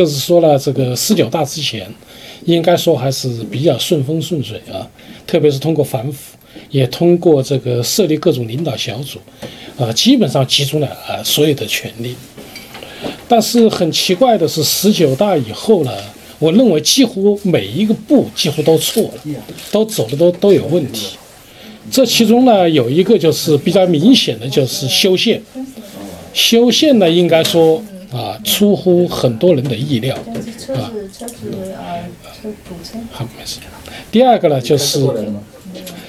就是说了，这个十九大之前，应该说还是比较顺风顺水啊，特别是通过反腐，也通过这个设立各种领导小组，啊，基本上集中了啊所有的权力。但是很奇怪的是，十九大以后呢，我认为几乎每一个步几乎都错了，都走的都都有问题。这其中呢，有一个就是比较明显的就是修宪，修宪呢，应该说啊，出乎很多人的意料啊。好，没事。第二个呢，就是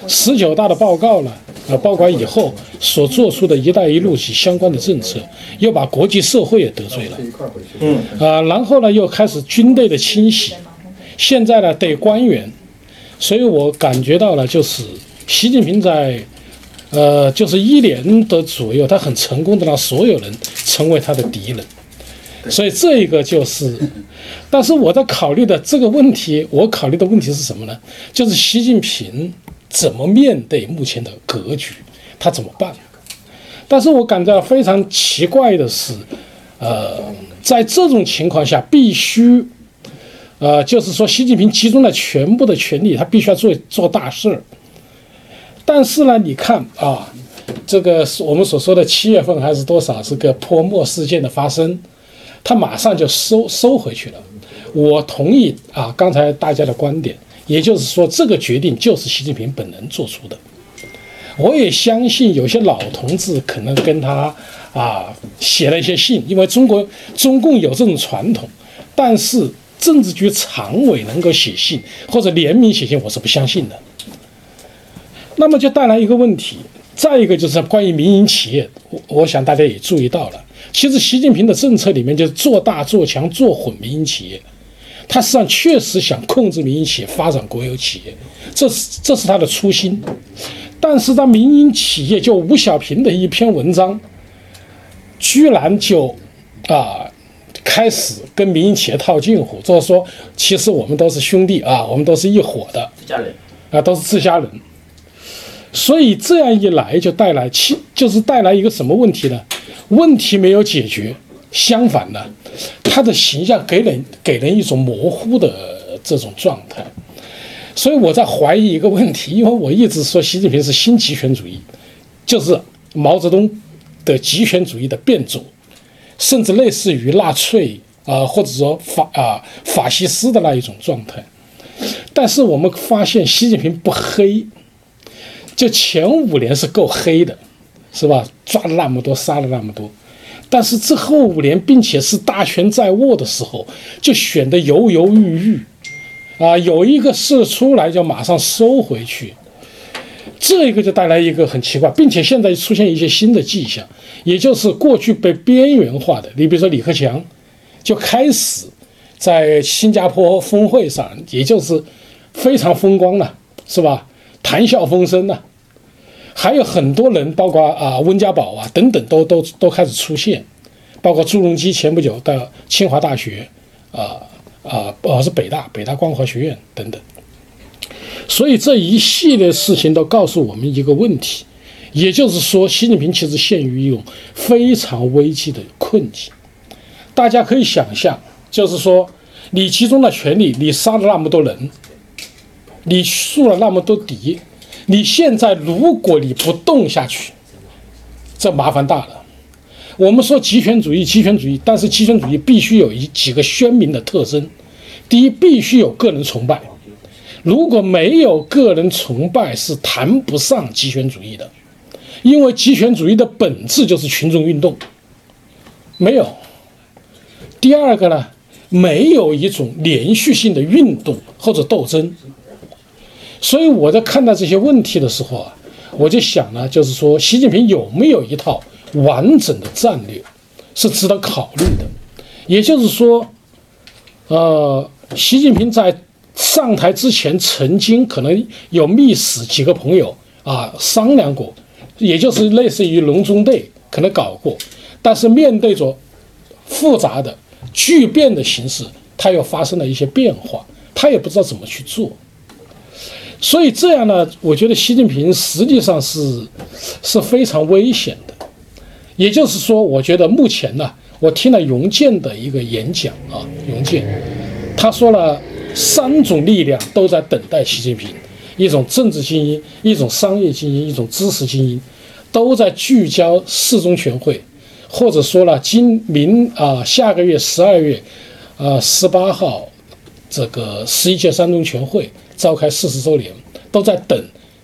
十九大的报告呢，啊，包括以后所做出的一带一路及相关的政策，又把国际社会也得罪了。嗯。啊，然后呢，又开始军队的清洗，现在呢，对官员，所以我感觉到了就是。习近平在，呃，就是一年的左右，他很成功的让所有人成为他的敌人，所以这一个就是，但是我在考虑的这个问题，我考虑的问题是什么呢？就是习近平怎么面对目前的格局，他怎么办？但是我感到非常奇怪的是，呃，在这种情况下，必须，呃，就是说，习近平集中了全部的权力，他必须要做做大事儿。但是呢，你看啊，这个是我们所说的七月份还是多少这个泼墨事件的发生，他马上就收收回去了。我同意啊，刚才大家的观点，也就是说，这个决定就是习近平本人做出的。我也相信有些老同志可能跟他啊写了一些信，因为中国中共有这种传统。但是政治局常委能够写信或者联名写信，我是不相信的。那么就带来一个问题，再一个就是关于民营企业，我我想大家也注意到了，其实习近平的政策里面就是做大做强做混民营企业，他实际上确实想控制民营企业发展国有企业，这是这是他的初心，但是当民营企业就吴小平的一篇文章，居然就啊开始跟民营企业套近乎，就是说其实我们都是兄弟啊，我们都是一伙的，家人啊，都是自家人。所以这样一来，就带来其就是带来一个什么问题呢？问题没有解决，相反呢，他的形象给人给人一种模糊的这种状态。所以我在怀疑一个问题，因为我一直说习近平是新极权主义，就是毛泽东的极权主义的变种，甚至类似于纳粹啊，或者说法啊法西斯的那一种状态。但是我们发现习近平不黑。就前五年是够黑的，是吧？抓了那么多，杀了那么多，但是之后五年，并且是大权在握的时候，就显得犹犹豫豫，啊，有一个事出来就马上收回去，这一个就带来一个很奇怪，并且现在出现一些新的迹象，也就是过去被边缘化的，你比如说李克强，就开始在新加坡峰会上，也就是非常风光了，是吧？谈笑风生呢，还有很多人，包括啊温家宝啊等等，都都都开始出现，包括朱镕基前不久到清华大学，啊啊哦是北大北大光华学院等等，所以这一系列事情都告诉我们一个问题，也就是说，习近平其实陷于一种非常危机的困境。大家可以想象，就是说，你集中了权力，你杀了那么多人。你树了那么多敌，你现在如果你不动下去，这麻烦大了。我们说极权主义，极权主义，但是极权主义必须有一几个鲜明的特征。第一，必须有个人崇拜，如果没有个人崇拜，是谈不上极权主义的，因为极权主义的本质就是群众运动。没有。第二个呢，没有一种连续性的运动或者斗争。所以我在看待这些问题的时候啊，我就想呢，就是说，习近平有没有一套完整的战略，是值得考虑的。也就是说，呃，习近平在上台之前，曾经可能有密使几个朋友啊商量过，也就是类似于隆中对可能搞过，但是面对着复杂的巨变的形势，他又发生了一些变化，他也不知道怎么去做。所以这样呢，我觉得习近平实际上是是非常危险的。也就是说，我觉得目前呢，我听了荣建的一个演讲啊，荣建，他说了三种力量都在等待习近平，一种政治精英，一种商业精英，一种知识精英，都在聚焦四中全会，或者说了今明啊下个月十二月，呃十八号，这个十一届三中全会召开四十周年，都在等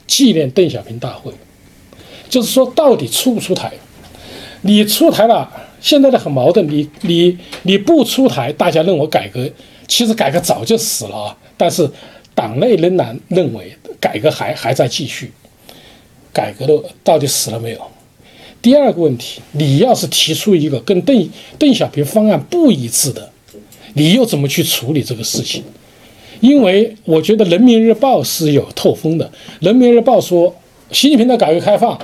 纪念邓小平大会，就是说到底出不出台？你出台了？现在的很矛盾，你你你不出台，大家认为改革其实改革早就死了啊，但是党内仍然认为改革还还在继续，改革的到底死了没有？第二个问题，你要是提出一个跟邓邓小平方案不一致的，你又怎么去处理这个事情？因为我觉得《人民日报》是有透风的，《人民日报》说习近平的改革开放。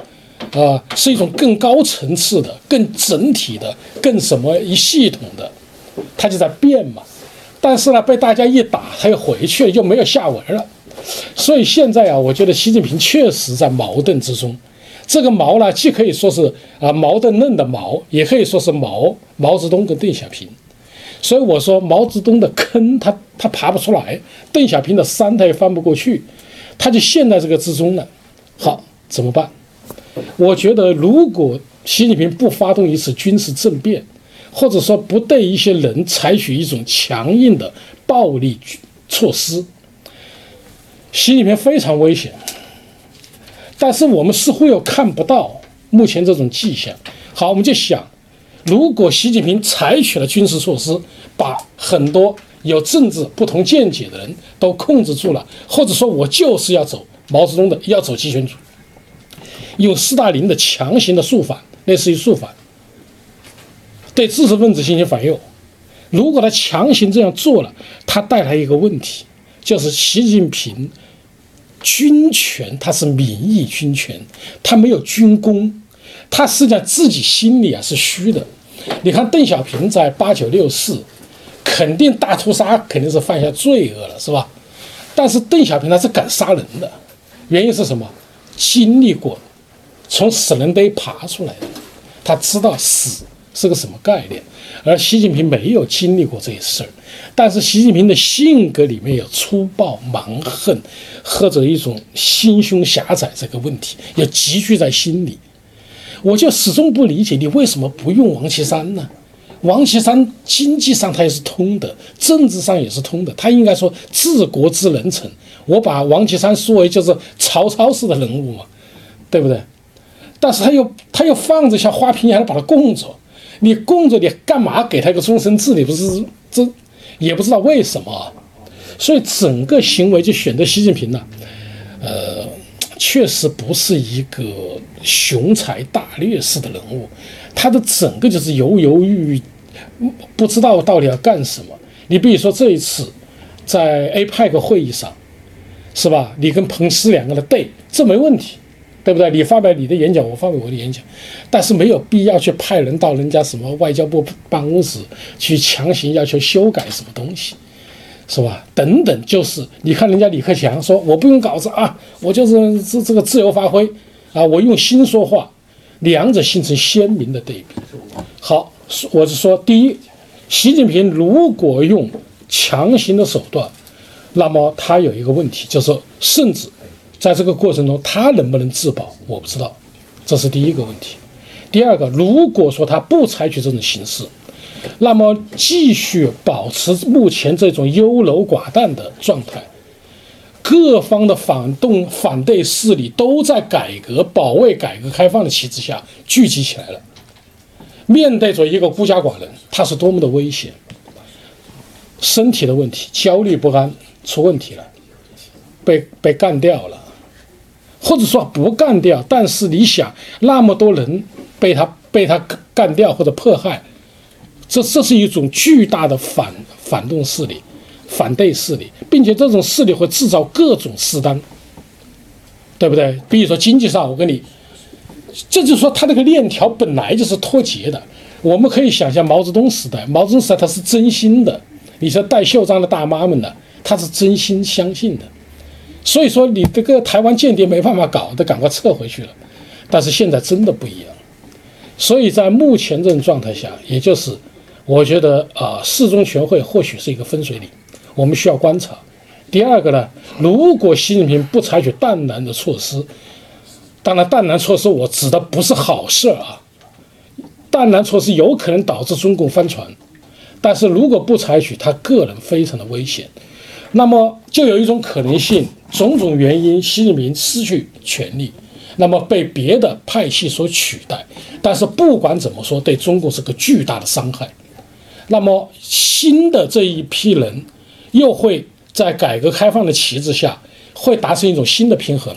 啊，是一种更高层次的、更整体的、更什么一系统的，它就在变嘛。但是呢，被大家一打，他又回去了，就没有下文了。所以现在啊，我觉得习近平确实在矛盾之中。这个矛呢，既可以说是啊矛盾论的矛，也可以说是毛毛泽东跟邓小平。所以我说，毛泽东的坑他他爬不出来，邓小平的山他也翻不过去，他就陷在这个之中了。好，怎么办？我觉得，如果习近平不发动一次军事政变，或者说不对一些人采取一种强硬的暴力措施，习近平非常危险。但是我们似乎又看不到目前这种迹象。好，我们就想，如果习近平采取了军事措施，把很多有政治不同见解的人都控制住了，或者说我就是要走毛泽东的，要走集权主义。用斯大林的强行的肃反，类似于肃反，对知识分子进行反右。如果他强行这样做了，他带来一个问题，就是习近平军权他是民意军权，他没有军功，他实际上自己心里啊是虚的。你看邓小平在八九六四，肯定大屠杀肯定是犯下罪恶了，是吧？但是邓小平他是敢杀人的，原因是什么？经历过。从死人堆爬出来的，他知道死是个什么概念，而习近平没有经历过这些事儿。但是习近平的性格里面有粗暴、蛮横，或者一种心胸狭窄这个问题，也积聚在心里。我就始终不理解你为什么不用王岐山呢？王岐山经济上他也是通的，政治上也是通的，他应该说治国之能臣。我把王岐山说为就是曹操式的人物嘛，对不对？但是他又他又放着像花瓶一样把他供着，你供着你干嘛给他一个终身制？你不是这也不知道为什么，所以整个行为就选择习近平了，呃，确实不是一个雄才大略式的人物，他的整个就是犹犹豫豫，不知道到底要干什么。你比如说这一次在 APEC 会议上，是吧？你跟彭斯两个人对，这没问题。对不对？你发表你的演讲，我发表我的演讲，但是没有必要去派人到人家什么外交部办公室去强行要求修改什么东西，是吧？等等，就是你看人家李克强说我不用稿子啊，我就是这这个自由发挥啊，我用心说话，两者形成鲜明的对比。好，我是说，第一，习近平如果用强行的手段，那么他有一个问题，就是甚至。在这个过程中，他能不能自保，我不知道，这是第一个问题。第二个，如果说他不采取这种形式，那么继续保持目前这种优柔寡断的状态，各方的反动反对势力都在改革、保卫改革开放的旗帜下聚集起来了，面对着一个孤家寡人，他是多么的危险。身体的问题，焦虑不安出问题了，被被干掉了。或者说不干掉，但是你想那么多人被他被他干掉或者迫害，这这是一种巨大的反反动势力、反对势力，并且这种势力会制造各种事端，对不对？比如说经济上，我跟你，这就是说他这个链条本来就是脱节的。我们可以想象毛泽东时代，毛泽东时代他是真心的，你说戴袖章的大妈们呢，他是真心相信的。所以说，你这个台湾间谍没办法搞，得赶快撤回去了。但是现在真的不一样，所以在目前这种状态下，也就是我觉得啊，四中全会或许是一个分水岭，我们需要观察。第二个呢，如果习近平不采取淡然的措施，当然淡然措施我指的不是好事啊，淡然措施有可能导致中共翻船，但是如果不采取，他个人非常的危险。那么就有一种可能性，种种原因，习近平失去权力，那么被别的派系所取代。但是不管怎么说，对中国是个巨大的伤害。那么新的这一批人又会在改革开放的旗帜下，会达成一种新的平衡。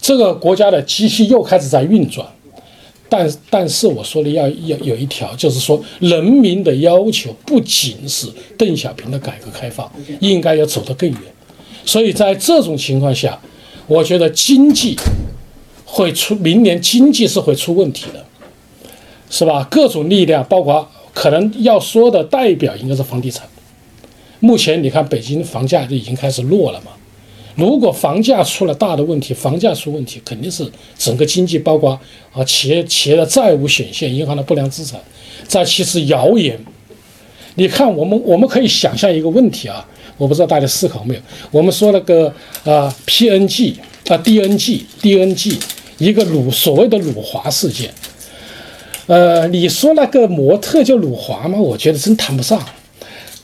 这个国家的机器又开始在运转。但但是我说的要要有一条，就是说人民的要求不仅是邓小平的改革开放，应该要走得更远。所以在这种情况下，我觉得经济会出明年经济是会出问题的，是吧？各种力量，包括可能要说的代表应该是房地产。目前你看北京房价就已经开始落了嘛。如果房价出了大的问题，房价出问题，肯定是整个经济，包括啊企业企业的债务显现，银行的不良资产。再其次，谣言。你看，我们我们可以想象一个问题啊，我不知道大家思考没有？我们说那个啊，PNG 啊，DNG，DNG，一个辱所谓的辱华事件。呃，你说那个模特叫辱华吗？我觉得真谈不上。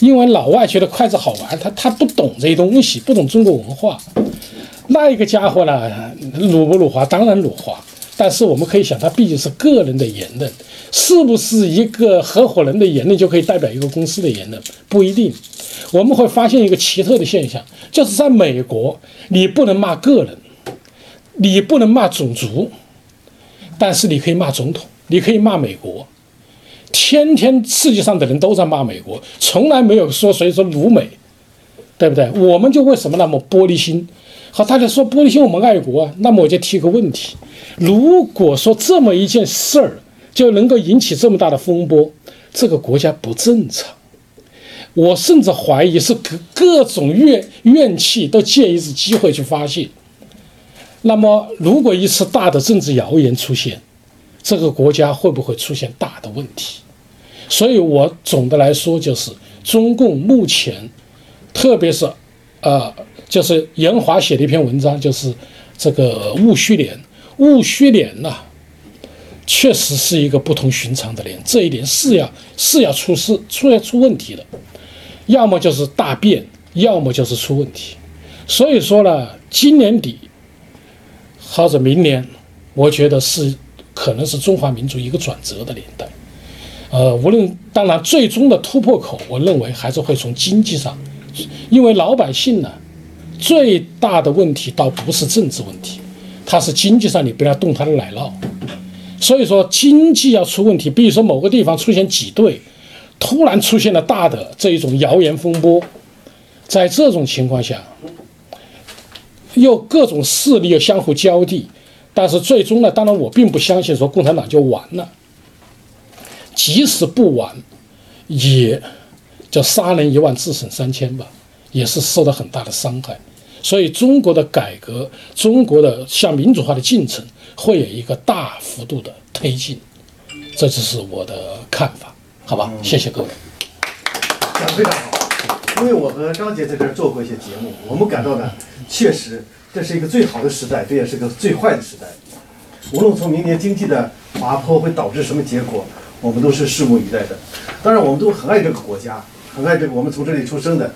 因为老外觉得筷子好玩，他他不懂这些东西，不懂中国文化。那一个家伙呢，辱不辱华？当然辱华。但是我们可以想，他毕竟是个人的言论，是不是一个合伙人的言论就可以代表一个公司的言论？不一定。我们会发现一个奇特的现象，就是在美国，你不能骂个人，你不能骂种族，但是你可以骂总统，你可以骂美国。天天世界上的人都在骂美国，从来没有说谁说辱美，对不对？我们就为什么那么玻璃心？好，大家说玻璃心，我们爱国啊。那么我就提个问题：如果说这么一件事儿就能够引起这么大的风波，这个国家不正常。我甚至怀疑是各各种怨怨气都借一次机会去发泄。那么，如果一次大的政治谣言出现，这个国家会不会出现大的问题？所以，我总的来说就是，中共目前，特别是，呃，就是严华写的一篇文章，就是这个戊戌年，戊戌年呐，确实是一个不同寻常的年，这一点是要是要出事、出要出问题的，要么就是大变，要么就是出问题。所以说呢，今年底或者明年，我觉得是。可能是中华民族一个转折的年代，呃，无论当然最终的突破口，我认为还是会从经济上，因为老百姓呢，最大的问题倒不是政治问题，它是经济上你不要动他的奶酪，所以说经济要出问题，比如说某个地方出现挤兑，突然出现了大的这一种谣言风波，在这种情况下，又各种势力又相互交替。但是最终呢，当然我并不相信说共产党就完了，即使不完，也叫杀人一万自损三千吧，也是受到很大的伤害。所以中国的改革，中国的向民主化的进程会有一个大幅度的推进，这就是我的看法，好吧？谢谢各位。讲得非常好，因为我和张杰在这儿做过一些节目，我们感到呢，确实。这是一个最好的时代，这也是个最坏的时代。无论从明年经济的滑坡会导致什么结果，我们都是拭目以待的。当然，我们都很爱这个国家，很爱这个我们从这里出生的